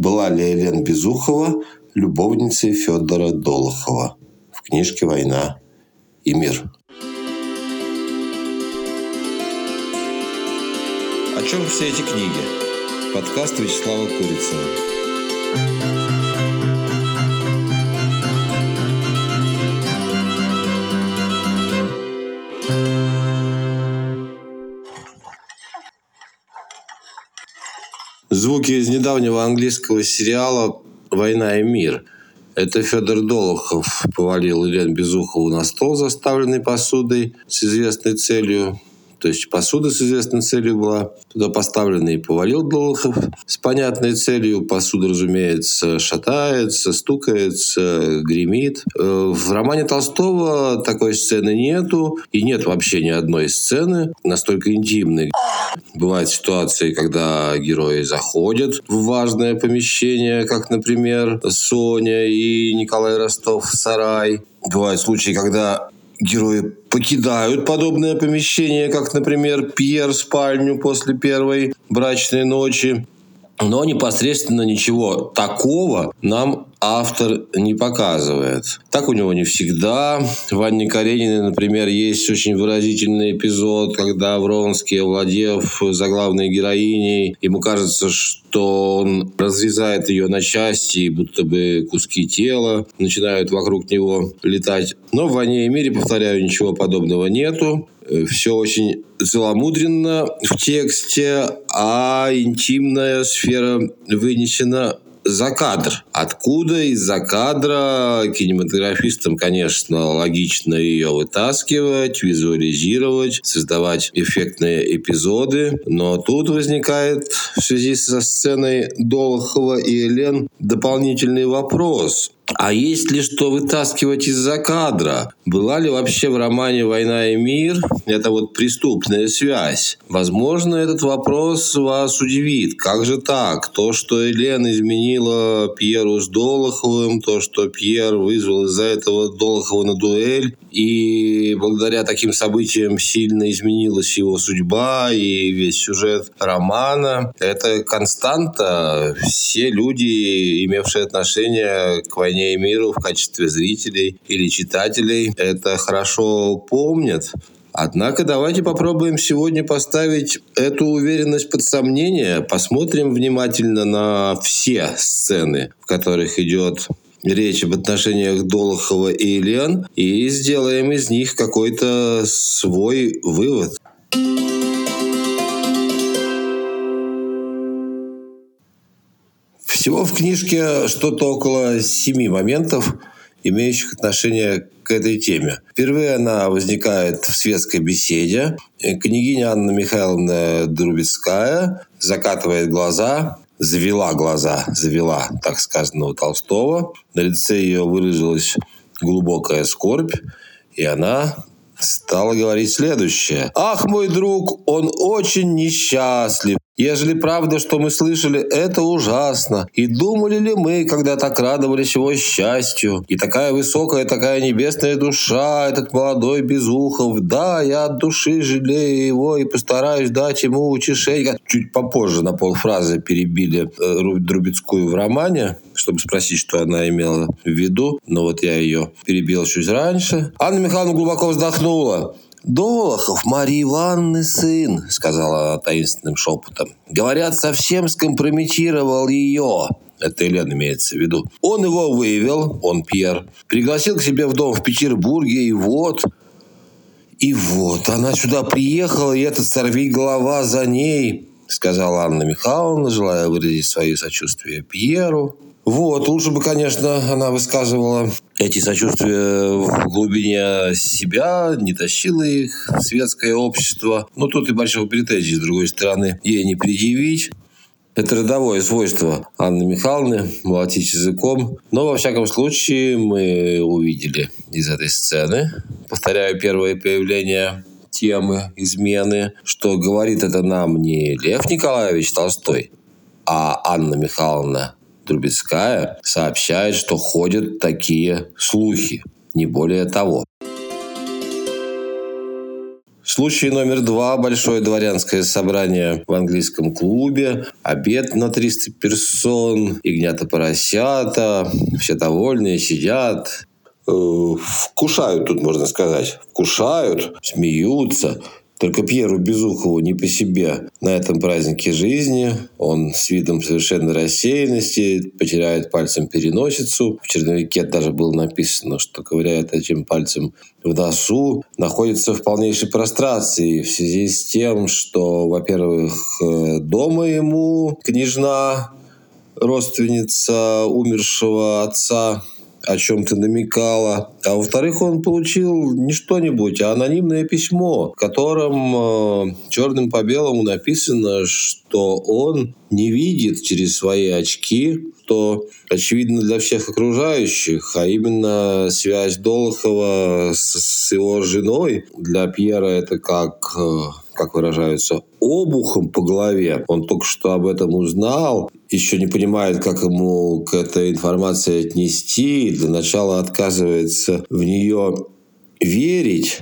Была ли Елена Безухова любовницей Федора Долохова в книжке «Война и мир». О чем все эти книги? Подкаст Вячеслава Курицына. Звуки из недавнего английского сериала «Война и мир». Это Федор Долохов повалил Елену Безухову на стол, заставленный посудой с известной целью то есть посуда с известной целью была туда поставлена и повалил Долохов с понятной целью. Посуда, разумеется, шатается, стукается, гремит. Э, в романе Толстого такой сцены нету. И нет вообще ни одной сцены настолько интимной. Бывают ситуации, когда герои заходят в важное помещение, как, например, Соня и Николай Ростов в сарай. Бывают случаи, когда герои покидают подобное помещение, как, например, Пьер спальню после первой брачной ночи. Но непосредственно ничего такого нам автор не показывает. Так у него не всегда. В Анне Карениной, например, есть очень выразительный эпизод, когда Вронский, овладев заглавной героиней, ему кажется, что он разрезает ее на части, будто бы куски тела начинают вокруг него летать. Но в «Войне и мире», повторяю, ничего подобного нету. Все очень целомудренно в тексте, а интимная сфера вынесена за кадр. Откуда из-за кадра кинематографистам, конечно, логично ее вытаскивать, визуализировать, создавать эффектные эпизоды. Но тут возникает в связи со сценой Долохова и Элен дополнительный вопрос. А есть ли что вытаскивать из-за кадра? Была ли вообще в романе «Война и мир» это вот преступная связь? Возможно, этот вопрос вас удивит. Как же так? То, что Елена изменила Пьеру с Долоховым, то, что Пьер вызвал из-за этого Долохова на дуэль, и благодаря таким событиям сильно изменилась его судьба и весь сюжет романа. Это константа. Все люди, имевшие отношение к войне и миру в качестве зрителей или читателей, это хорошо помнят. Однако давайте попробуем сегодня поставить эту уверенность под сомнение. Посмотрим внимательно на все сцены, в которых идет речь об отношениях Долохова и Ильян и сделаем из них какой-то свой вывод. Всего в книжке что-то около семи моментов, имеющих отношение к этой теме. Впервые она возникает в светской беседе. Княгиня Анна Михайловна Друбецкая закатывает глаза, завела глаза, завела, так сказано у Толстого. На лице ее выразилась глубокая скорбь, и она стала говорить следующее. «Ах, мой друг, он очень несчастлив. Ежели правда, что мы слышали, это ужасно. И думали ли мы, когда так радовались его счастью? И такая высокая, такая небесная душа, этот молодой Безухов. Да, я от души жалею его и постараюсь дать ему утешение. Чуть попозже на полфразы перебили э, Друбецкую в романе, чтобы спросить, что она имела в виду. Но вот я ее перебил чуть раньше. Анна Михайловна глубоко вздохнула. «Долохов Марии Ивановны сын», — сказала она таинственным шепотом. «Говорят, совсем скомпрометировал ее». Это Елена имеется в виду. Он его вывел, он Пьер, пригласил к себе в дом в Петербурге, и вот... И вот, она сюда приехала, и этот сорви голова за ней, сказала Анна Михайловна, желая выразить свое сочувствие Пьеру. Вот, лучше бы, конечно, она высказывала эти сочувствия в глубине себя, не тащила их в светское общество. Но тут и большого претензий, с другой стороны, ей не предъявить. Это родовое свойство Анны Михайловны, молотить языком. Но, во всяком случае, мы увидели из этой сцены, повторяю, первое появление темы измены, что говорит это нам не Лев Николаевич Толстой, а Анна Михайловна Трубецкая сообщает, что ходят такие слухи, не более того. Случай номер два. Большое дворянское собрание в английском клубе. Обед на 300 персон. Ягнята поросята. Все довольные, сидят. Э, вкушают тут, можно сказать. Вкушают, смеются. Только Пьеру Безухову не по себе на этом празднике жизни. Он с видом совершенной рассеянности потеряет пальцем переносицу. В черновике даже было написано, что ковыряет этим пальцем в носу. Находится в полнейшей прострации в связи с тем, что, во-первых, э, дома ему княжна, родственница умершего отца, о чем-то намекала. А во-вторых, он получил не что-нибудь, а анонимное письмо, в котором э, черным по белому написано, что он не видит через свои очки, что очевидно для всех окружающих, а именно связь Долохова с, с его женой для Пьера это как э, как выражаются, обухом по голове. Он только что об этом узнал, еще не понимает, как ему к этой информации отнести. Для начала отказывается в нее верить.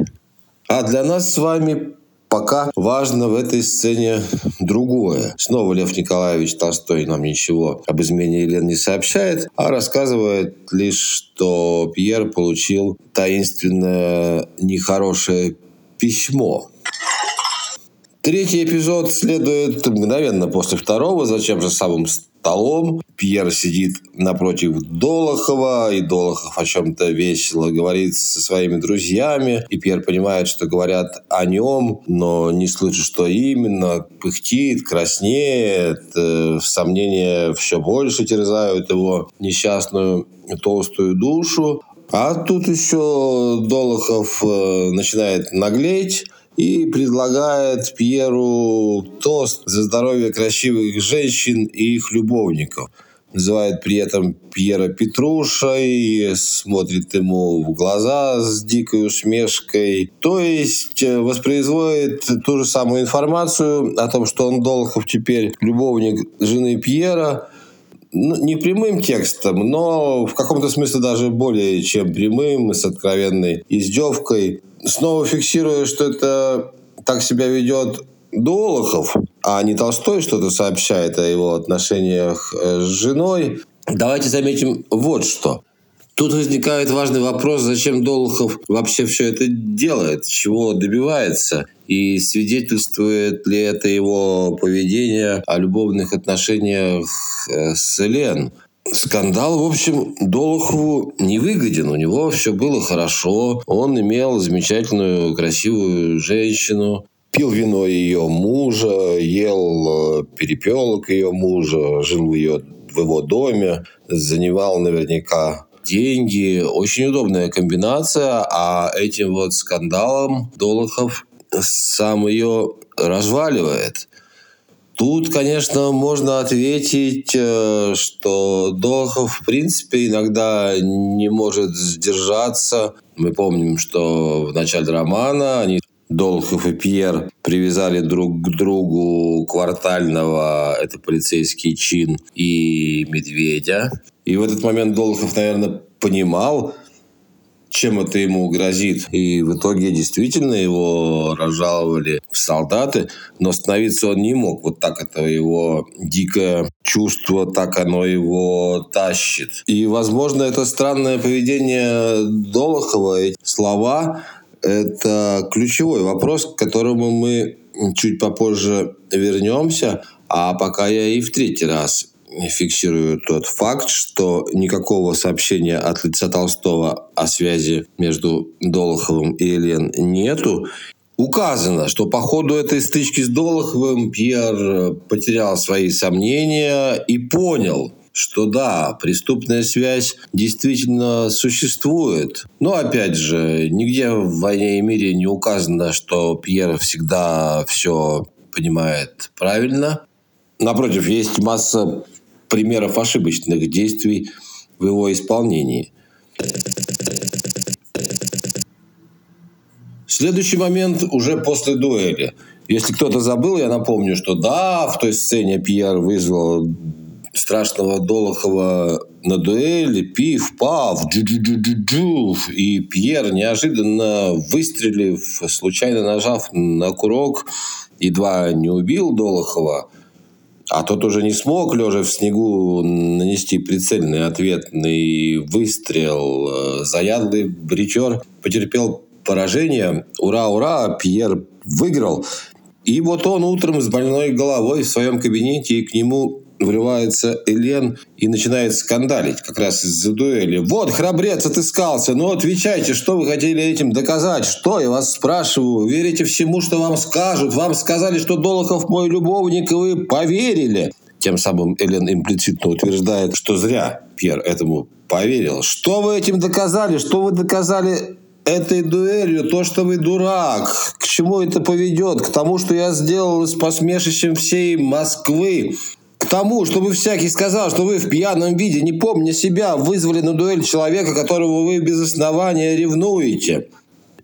А для нас с вами Пока важно в этой сцене другое. Снова Лев Николаевич Толстой нам ничего об измене Елен не сообщает, а рассказывает лишь, что Пьер получил таинственное нехорошее письмо Третий эпизод следует мгновенно после второго, зачем же самым столом. Пьер сидит напротив Долохова, и Долохов о чем-то весело говорит со своими друзьями. И Пьер понимает, что говорят о нем, но не слышит, что именно. Пыхтит, краснеет, э, сомнения все больше терзают его несчастную толстую душу. А тут еще Долохов э, начинает наглеть, и предлагает Пьеру тост за здоровье красивых женщин и их любовников. Называет при этом Пьера Петрушей, смотрит ему в глаза с дикой усмешкой. То есть э, воспроизводит ту же самую информацию о том, что он Долхов теперь любовник жены Пьера, ну, не прямым текстом, но в каком-то смысле даже более чем прямым, с откровенной издевкой снова фиксируя, что это так себя ведет Долохов, а не Толстой что-то сообщает о его отношениях э, с женой, давайте заметим вот что. Тут возникает важный вопрос, зачем Долохов вообще все это делает, чего добивается, и свидетельствует ли это его поведение о любовных отношениях э, с Элен. Скандал, в общем, Долохову не выгоден. У него все было хорошо. Он имел замечательную, красивую женщину. Пил вино ее мужа, ел э, перепелок ее мужа, жил в, ее, в его доме, занимал наверняка деньги. Очень удобная комбинация, а этим вот скандалом Долохов сам ее разваливает. Тут, конечно, можно ответить, э, что Долохов, в принципе, иногда не может сдержаться. Мы помним, что в начале романа они Долхов и Пьер привязали друг к другу квартального, это полицейский чин, и медведя. И в этот момент Долхов, наверное, понимал, чем это ему грозит. И в итоге действительно его разжаловали в солдаты, но остановиться он не мог. Вот так это его дикое чувство, так оно его тащит. И, возможно, это странное поведение Долохова, эти слова, это ключевой вопрос, к которому мы чуть попозже вернемся. А пока я и в третий раз фиксирую тот факт, что никакого сообщения от лица Толстого о связи между Долоховым и Елен нету. Указано, что по ходу этой стычки с Долоховым Пьер потерял свои сомнения и понял, что да, преступная связь действительно существует. Но опять же, нигде в «Войне и мире» не указано, что Пьер всегда все понимает правильно. Напротив, есть масса примеров ошибочных действий в его исполнении. Следующий момент уже после дуэли. Если кто-то забыл, я напомню, что да, в той сцене Пьер вызвал страшного Долохова на дуэли, пиф-паф, джу-джу-джу-джу, и Пьер, неожиданно выстрелив, случайно нажав на курок, едва не убил Долохова, а тот уже не смог, лежа в снегу, нанести прицельный ответный выстрел. Заядлый бретёр потерпел поражение. Ура, ура, Пьер выиграл. И вот он утром с больной головой в своем кабинете, и к нему врывается Элен и начинает скандалить как раз из-за дуэли. «Вот, храбрец отыскался! Ну, отвечайте, что вы хотели этим доказать? Что, я вас спрашиваю? Верите всему, что вам скажут? Вам сказали, что Долохов мой любовник, и вы поверили?» Тем самым Элен имплицитно утверждает, что зря Пьер этому поверил. «Что вы этим доказали? Что вы доказали этой дуэлью то, что вы дурак. К чему это поведет? К тому, что я сделал с посмешищем всей Москвы тому, чтобы всякий сказал, что вы в пьяном виде, не помня себя, вызвали на дуэль человека, которого вы без основания ревнуете.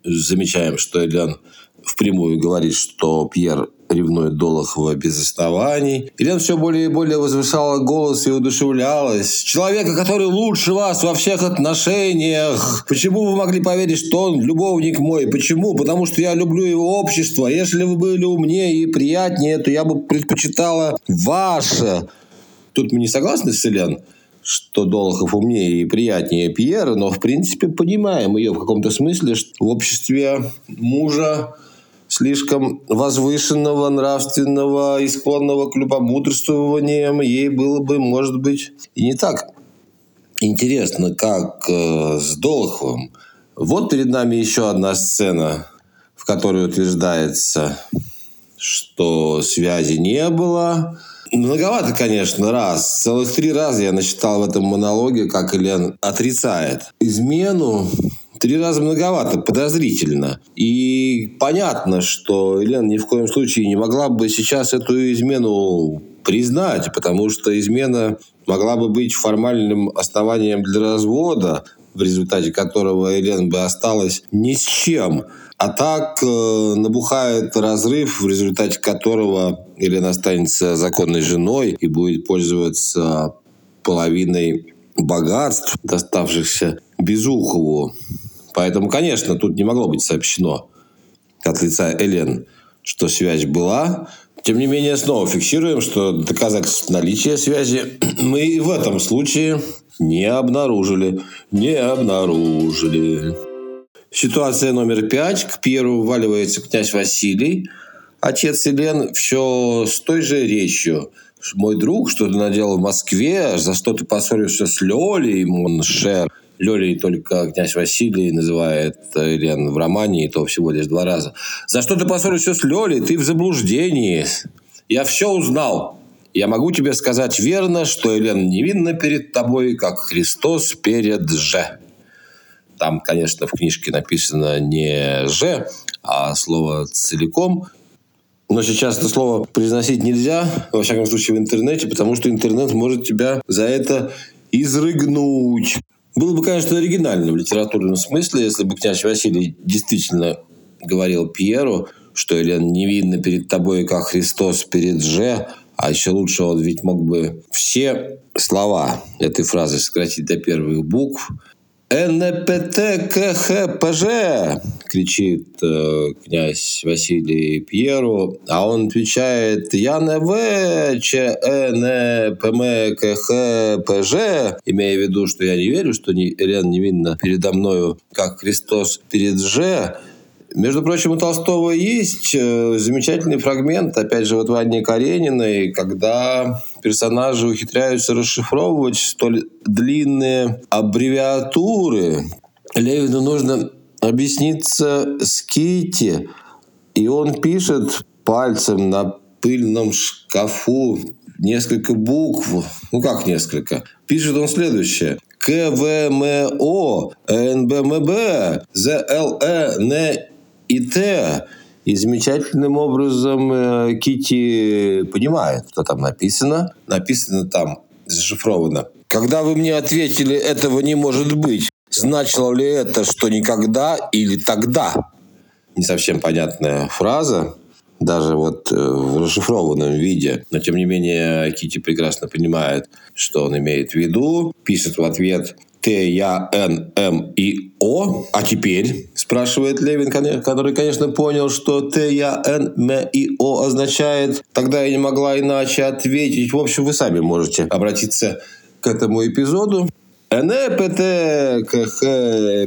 Замечаем, что Элен впрямую говорит, что Пьер ревнует Долохова без оснований. Елена все более и более возвышала голос и удушевлялась. Человека, который лучше вас во всех отношениях. Почему вы могли поверить, что он любовник мой? Почему? Потому что я люблю его общество. Если вы были умнее и приятнее, то я бы предпочитала ваше. Тут мы не согласны с Елен? что Долохов умнее и приятнее Пьера, но в принципе понимаем ее в каком-то смысле, что в обществе мужа слишком возвышенного, нравственного и склонного к любомудрствованиям, ей было бы, может быть, и не так интересно, как э, с Долоховым. Вот перед нами еще одна сцена, в которой утверждается, что связи не было. Многовато, конечно, раз. Целых три раза я насчитал в этом монологе, как Элен отрицает измену три раза многовато, подозрительно. И понятно, что Елена ни в коем случае не могла бы сейчас эту измену признать, потому что измена могла бы быть формальным основанием для развода, в результате которого Елена бы осталась ни с чем. А так э, набухает разрыв, в результате которого Елена останется законной женой и будет пользоваться половиной богатств, доставшихся Безухову. Поэтому, конечно, тут не могло быть сообщено от лица Элен, что связь была. Тем не менее, снова фиксируем, что доказательств наличия связи мы и в этом случае не обнаружили. Не обнаружили. Ситуация номер пять. К Пьеру вваливается князь Василий. Отец Елен все с той же речью. Мой друг, что ты наделал в Москве, за что ты поссорился с Лёлей, mon cher. Лёлей только князь Василий называет Елен в романе, и то всего лишь два раза. «За что ты поссорился с Лёлей? Ты в заблуждении. Я все узнал. Я могу тебе сказать верно, что Елен невинна перед тобой, как Христос перед жидами». Там, конечно, в книжке написано не «же», а слово целиком. Но сейчас это слово произносить нельзя, во всяком случае в интернете, потому что интернет может тебя за это изрыгнуть. Было бы, конечно, оригинально в литературном смысле, если бы князь Василий действительно говорил Пьеру, что Елена невинна перед тобой, как Христос перед же, а еще лучше он ведь мог бы все слова этой фразы сократить до первых букв – НПТ-КХПЖ, кричит э, князь Василий Пьеру, а он отвечает Я НВ ЧНПМКХПЖ, имея в виду, что я не верю, что Елена невинна передо мною, как Христос перед Же, между прочим, у Толстого есть э, замечательный фрагмент, опять же, вот в Анне Карениной, когда персонажи ухитряются расшифровывать столь длинные аббревиатуры. Левину нужно объясниться с Кити, и он пишет пальцем на пыльном шкафу несколько букв. Ну как несколько? Пишет он следующее. КВМО, НБМБ, ЗЛЭ, и Т. И замечательным образом э, Кити понимает, что там написано. Написано там, зашифровано. Когда вы мне ответили, этого не может быть, значило ли это, что никогда или тогда? Не совсем понятная фраза. даже вот э, в расшифрованном виде. Но, тем не менее, Кити прекрасно понимает, что он имеет в виду, пишет в ответ Т, Я, Н, М и О. А теперь, спрашивает Левин, который, конечно, понял, что Т, Я, Н, М и О означает, тогда я не могла иначе ответить. В общем, вы сами можете обратиться к этому эпизоду. НПТ, КХ,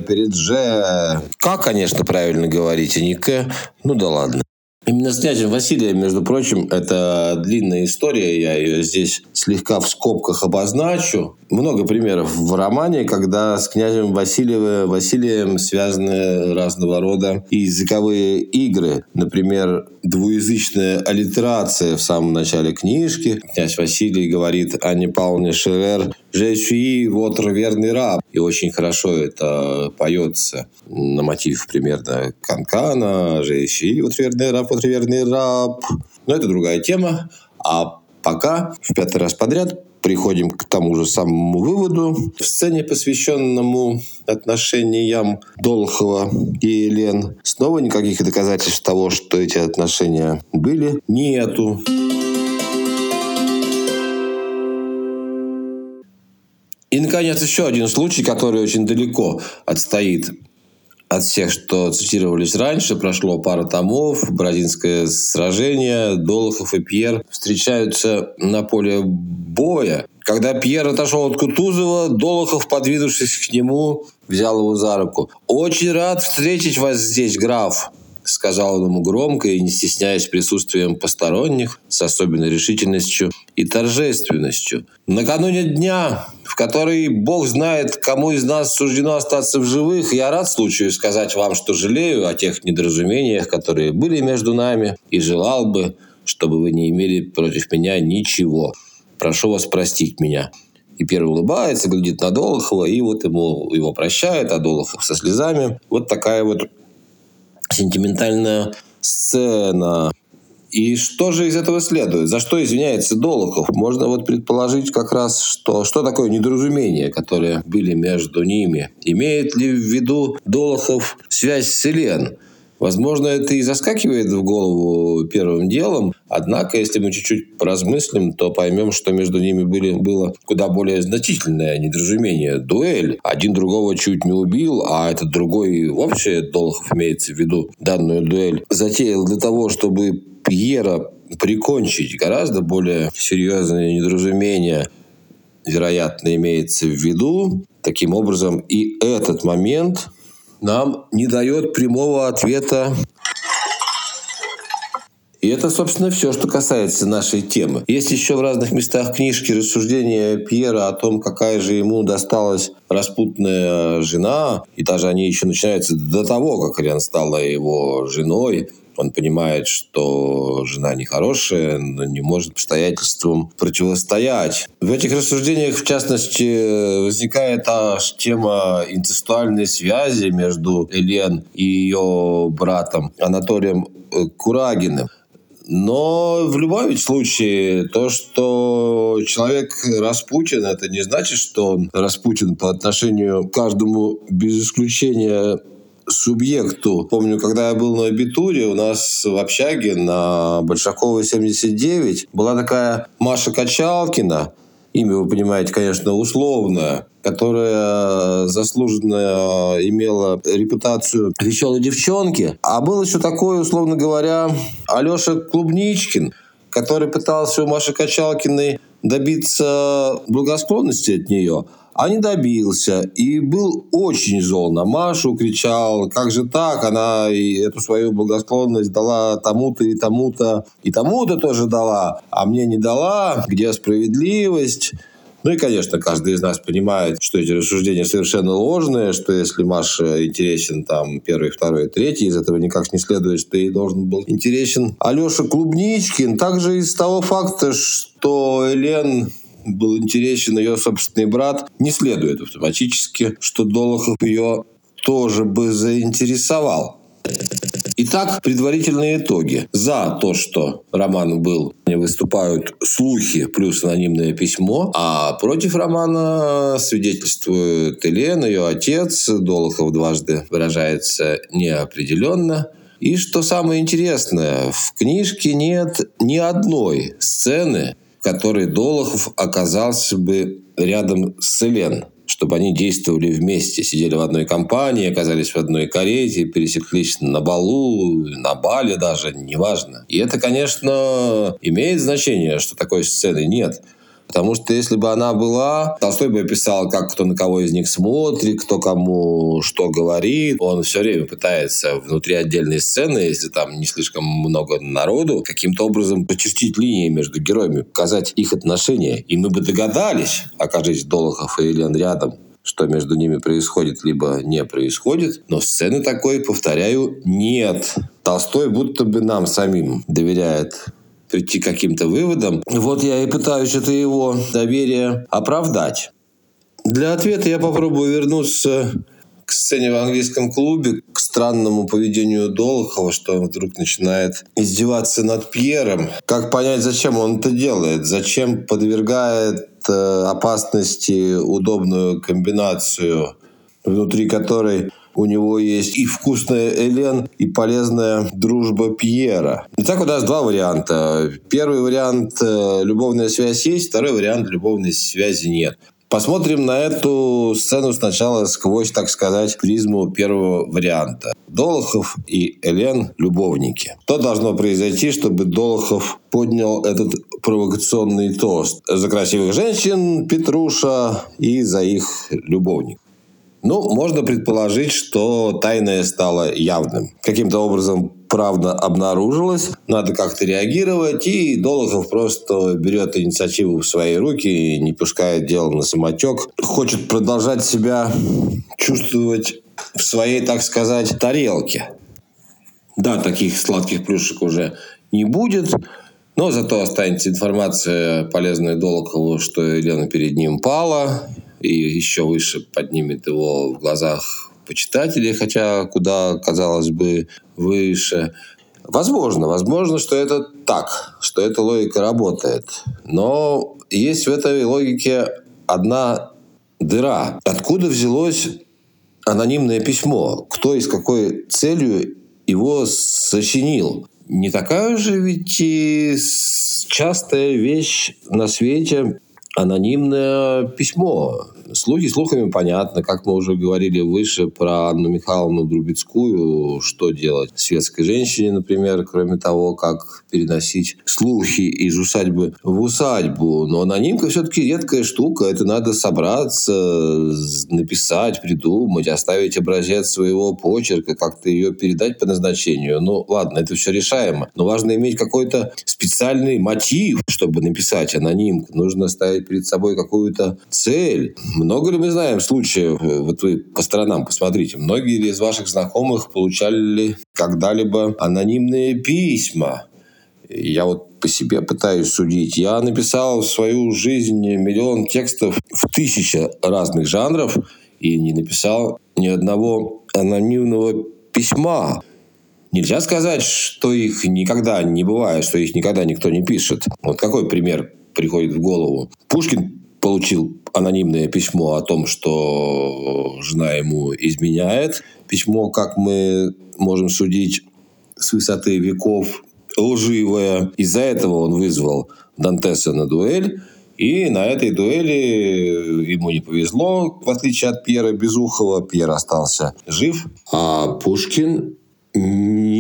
перед Ж. Как, конечно, правильно говорить, а не К. Ну да ладно. Именно с князем Василием, между прочим, это длинная история, я ее здесь слегка в скобках обозначу. Много примеров в романе, когда с князем Василием, Василием связаны разного рода языковые игры. Например, двуязычная аллитерация в самом начале книжки. Князь Василий говорит Анне Павловне Шерер «Je suis votre верный раб». И очень хорошо это поется на мотив примерно Канкана «Je suis votre верный раб, votre верный раб». Но это другая тема. А пока в пятый раз подряд приходим к тому же самому выводу. В сцене, посвященному отношениям Долхова и Елен, снова никаких доказательств того, что эти отношения были, нету. И, наконец, еще один случай, который очень далеко отстоит от всех, что цитировались раньше, прошло пара томов, Бородинское сражение, Долохов и Пьер встречаются на поле боя. Когда Пьер отошел от Кутузова, Долохов, подвинувшись к нему, взял его за руку. «Очень рад встретить вас здесь, граф», — сказал он ему громко и не стесняясь присутствием посторонних, с особенной решительностью и торжественностью. «Накануне дня, в который Бог знает, кому из нас суждено остаться в живых, я рад случаю сказать вам, что жалею о тех недоразумениях, которые были между нами, и желал бы, чтобы вы не имели против меня ничего. Прошу вас простить меня». И первый улыбается, глядит на Долохова, и вот ему его прощает, а Долохов со слезами. Вот такая вот сентиментальная сцена. И что же из этого следует? За что извиняется Долохов? Можно вот предположить как раз, что, что такое недоразумение, которое были между ними. Имеет ли в виду Долохов связь с Елен? Возможно, это и заскакивает в голову первым делом, однако, если мы чуть-чуть поразмыслим, то поймем, что между ними были, было куда более значительное недоразумение. Дуэль. Один другого чуть не убил, а этот другой вообще, Долохов имеется в виду, данную дуэль, затеял для того, чтобы Пьера прикончить гораздо более серьезное недоразумение, вероятно, имеется в виду. Таким образом, и этот момент нам не дает прямого ответа и это, собственно, все, что касается нашей темы. Есть еще в разных местах книжки рассуждения Пьера о том, какая же ему досталась распутная жена, и даже они еще начинаются до того, как Элен стала его женой. Он понимает, что жена нехорошая, но не может обстоятельствам противостоять. В этих рассуждениях, в частности, возникает аж тема инцестуальной связи между Элен и ее братом Анатолием э, Курагиным. Но в любом случае, то, что человек Распутин, это не значит, что он Распутин по отношению к каждому без исключения субъекту. Помню, когда я был на абитуре, у нас в общаге на Большакова 79 была такая Маша Качалкина, имя, вы понимаете, конечно, условное, которая заслуженно имела репутацию веселой девчонки. А был еще такой, условно говоря, Алеша Клубничкин, который пытался у Маши Качалкиной добиться благосклонности от нее а не добился. И был очень зол на Машу, кричал, как же так, она и эту свою благосклонность дала тому-то и тому-то, и тому-то тоже дала, а мне не дала, где справедливость? Ну и, конечно, каждый из нас понимает, что эти рассуждения совершенно ложные, что если Маша интересен там первый, второй, третий, из этого никак не следует, что ей должен был интересен Алеша Клубничкин. Также из того факта, что Элен был интересен ее собственный брат, не следует автоматически, что Долохов ее тоже бы заинтересовал. Итак, предварительные итоги. За то, что роман был, выступают слухи плюс анонимное письмо, а против романа свидетельствуют Елена, ее отец, Долохов дважды выражается неопределенно. И что самое интересное, в книжке нет ни одной сцены, которой Долохов оказался бы рядом с Элен чтобы они действовали вместе, сидели в одной компании, оказались в одной карете, пересеклись на балу, на бале даже, неважно. И это, конечно, имеет значение, что такой сцены нет. Потому что если бы она была, Толстой бы описал, как кто на кого из них смотрит, кто кому что говорит. Он все время пытается внутри отдельной сцены, если там не слишком много народу, каким-то образом почертить линии между героями, показать их отношения. И мы бы догадались, окажись Долохов и Елен рядом, что между ними происходит, либо не происходит. Но сцены такой, повторяю, нет. Толстой будто бы нам самим доверяет прийти к каким-то выводам. Вот я и пытаюсь это его доверие оправдать. Для ответа я попробую вернуться к сцене в английском клубе, к странному поведению Долохова, что он вдруг начинает издеваться над Пьером. Как понять, зачем он это делает? Зачем подвергает э, опасности удобную комбинацию, внутри которой у него есть и вкусная Элен, и полезная дружба Пьера. Итак, у нас два варианта. Первый вариант э, – любовная связь есть, второй вариант – любовной связи нет. Посмотрим на эту сцену сначала сквозь, так сказать, призму первого варианта. Долохов и Элен – любовники. Что должно произойти, чтобы Долохов поднял этот провокационный тост за красивых женщин Петруша и за их любовник? Ну, можно предположить, что тайное стало явным. Каким-то образом правда обнаружилась, надо как-то реагировать, и Долохов просто берет инициативу в свои руки, не пускает дело на самотек, хочет продолжать себя чувствовать в своей, так сказать, тарелке. Да, таких сладких плюшек уже не будет, но зато останется информация полезная Долохову, что Елена перед ним пала, и еще выше поднимет его в глазах почитателей, хотя куда, казалось бы, выше. Возможно, возможно, что это так, что эта логика работает. Но есть в этой логике одна дыра. Откуда взялось анонимное письмо? Кто и с какой целью его сочинил? Не такая же ведь и частая вещь на свете анонимное письмо. Слухи слухами понятно, как мы уже говорили выше про Анну Михайловну Друбецкую, что делать светской женщине, например, кроме того, как переносить слухи из усадьбы в усадьбу. Но анонимка все-таки редкая штука, это надо собраться, написать, придумать, оставить образец своего почерка, как-то ее передать по назначению. Ну, ладно, это все решаемо. Но важно иметь какой-то специальный мотив, чтобы написать анонимку. Нужно ставить перед собой какую-то цель. Много ли мы знаем случаев, э, вот вы по сторонам посмотрите, многие ли из ваших знакомых получали ли когда-либо анонимные письма? Я вот по себе пытаюсь судить. Я написал в свою жизнь миллион текстов в тысячи разных жанров и не написал ни одного анонимного письма. Нельзя сказать, что их никогда не бывает, что их никогда никто не пишет. Вот какой пример приходит в голову? Пушкин получил анонимное письмо о том, что жена ему изменяет. Письмо, как мы можем судить, с высоты веков лживое. Из-за этого он вызвал Дантеса на дуэль. И на этой дуэли ему не повезло, в отличие от Пьера Безухова. Пьер остался жив, а Пушкин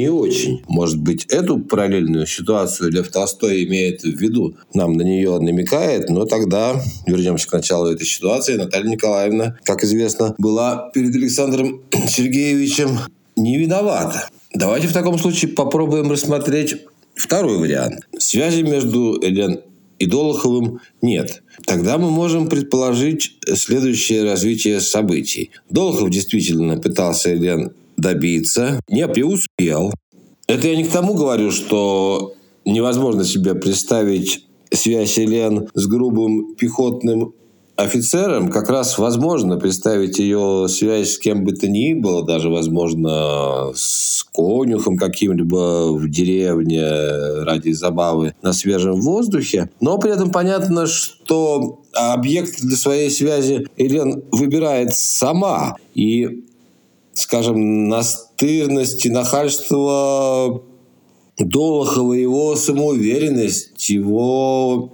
не очень. Может быть, эту параллельную ситуацию Лев Толстой имеет в виду, нам на нее намекает, но тогда вернемся к началу этой ситуации. Наталья Николаевна, как известно, была перед Александром Сергеевичем не виновата. Давайте в таком случае попробуем рассмотреть второй вариант. Связи между Элен и Долоховым нет. Тогда мы можем предположить следующее развитие событий. Долохов действительно пытался Элен добиться, не преуспел. Это я не к тому говорю, что невозможно себе представить связь Елен с грубым пехотным офицером как раз возможно представить ее связь с кем бы то ни было, даже, возможно, с конюхом каким-либо в деревне ради забавы на свежем воздухе. Но при этом понятно, что объект для своей связи Елен выбирает сама. И скажем, настырность и нахальство Долохова, его самоуверенность, его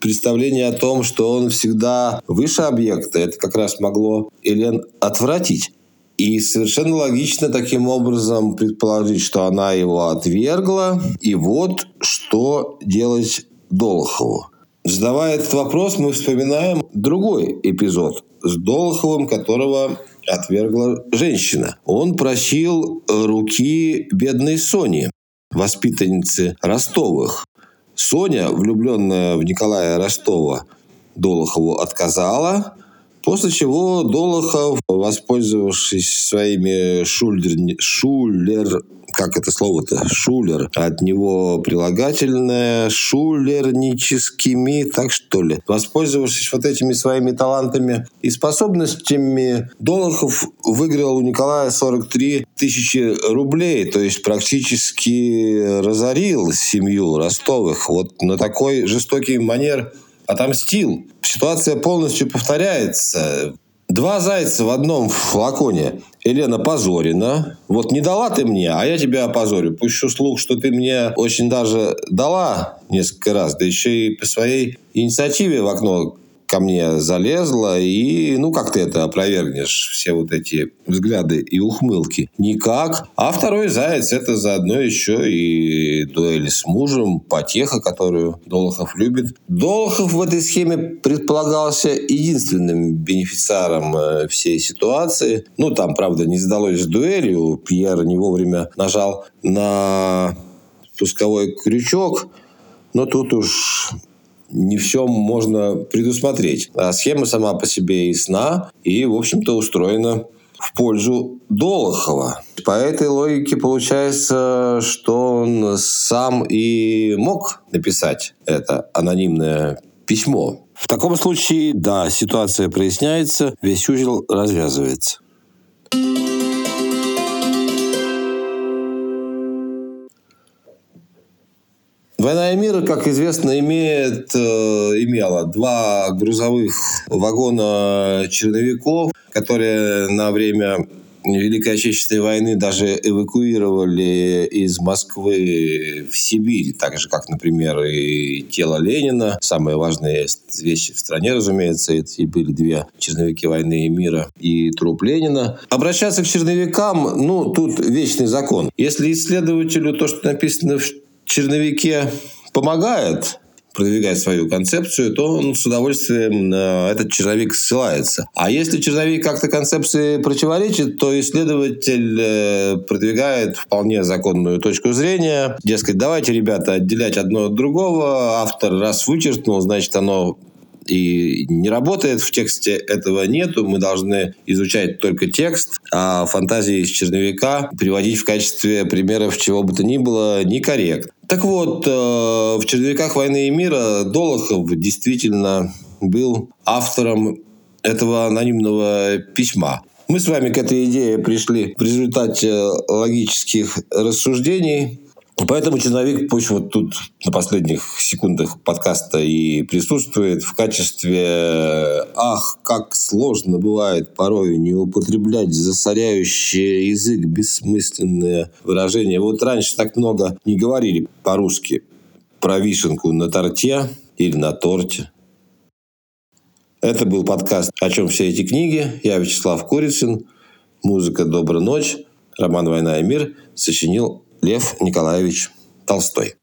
представление о том, что он всегда выше объекта, это как раз могло Элен отвратить. И совершенно логично таким образом предположить, что она его отвергла. И вот что делать Долохову. Задавая этот вопрос, мы вспоминаем другой эпизод с Долоховым, которого отвергла женщина. Он просил руки бедной Сони, воспитанницы Ростовых. Соня, влюбленная в Николая Ростова, Долохову отказала, после чего Долохов, воспользовавшись своими шульдер, шулер как это слово-то, шулер, от него прилагательное, шулерническими, так что ли. Воспользовавшись вот этими своими талантами и способностями, Долохов выиграл у Николая 43 тысячи рублей, то есть практически разорил семью Ростовых. Вот на такой жестокий манер отомстил. Ситуация полностью повторяется. Два зайца в одном флаконе. Елена Позорина. Вот не дала ты мне, а я тебя опозорю. Пущу слух, что ты мне очень даже дала несколько раз, да еще и по своей инициативе в окно ко мне залезла, и ну как ты это опровергнешь, все вот эти взгляды и ухмылки? Никак. А второй заяц это заодно еще и дуэль с мужем, потеха, которую Долохов любит. Долохов в этой схеме предполагался единственным бенефициаром э, всей ситуации. Ну, там, правда, не сдалось с дуэлью. Пьер не вовремя нажал на пусковой крючок, но тут уж не все можно предусмотреть. А схема сама по себе ясна и, в общем-то, устроена в пользу Долохова. По этой логике получается, что он сам и мог написать это анонимное письмо. В таком случае, да, ситуация проясняется, весь узел развязывается. И мир, как известно, имеет, э, имела два грузовых вагона черновиков, которые на время Великой Отечественной войны даже эвакуировали из Москвы в Сибирь, так же, как, например, и тело Ленина. Самые важные вещи в стране, разумеется, это и были две черновики войны и мира и труп Ленина. Обращаться к черновикам, ну, тут вечный закон. Если исследователю то, что написано в черновике помогает продвигать свою концепцию, то он с удовольствием на этот черновик ссылается. А если черновик как-то концепции противоречит, то исследователь э, продвигает вполне законную точку зрения. Дескать, давайте, ребята, отделять одно от другого. Автор раз вычеркнул, значит, оно и не работает, в тексте этого нету, мы должны изучать только текст, а фантазии из черновика приводить в качестве примеров чего бы то ни было некорректно. Так вот, э, в черновиках «Войны и мира» Долохов действительно был автором этого анонимного письма. Мы с вами к этой идее пришли в результате логических рассуждений, Поэтому черновик пусть вот тут на последних секундах подкаста и присутствует в качестве «Ах, как сложно бывает порой не употреблять засоряющий язык бессмысленные выражения». Вот раньше так много не говорили по-русски про вишенку на торте или на торте. Это был подкаст «О чем все эти книги». Я Вячеслав Курицын. Музыка «Добрая ночь». Роман «Война и мир» сочинил Лев Николаевич Толстой.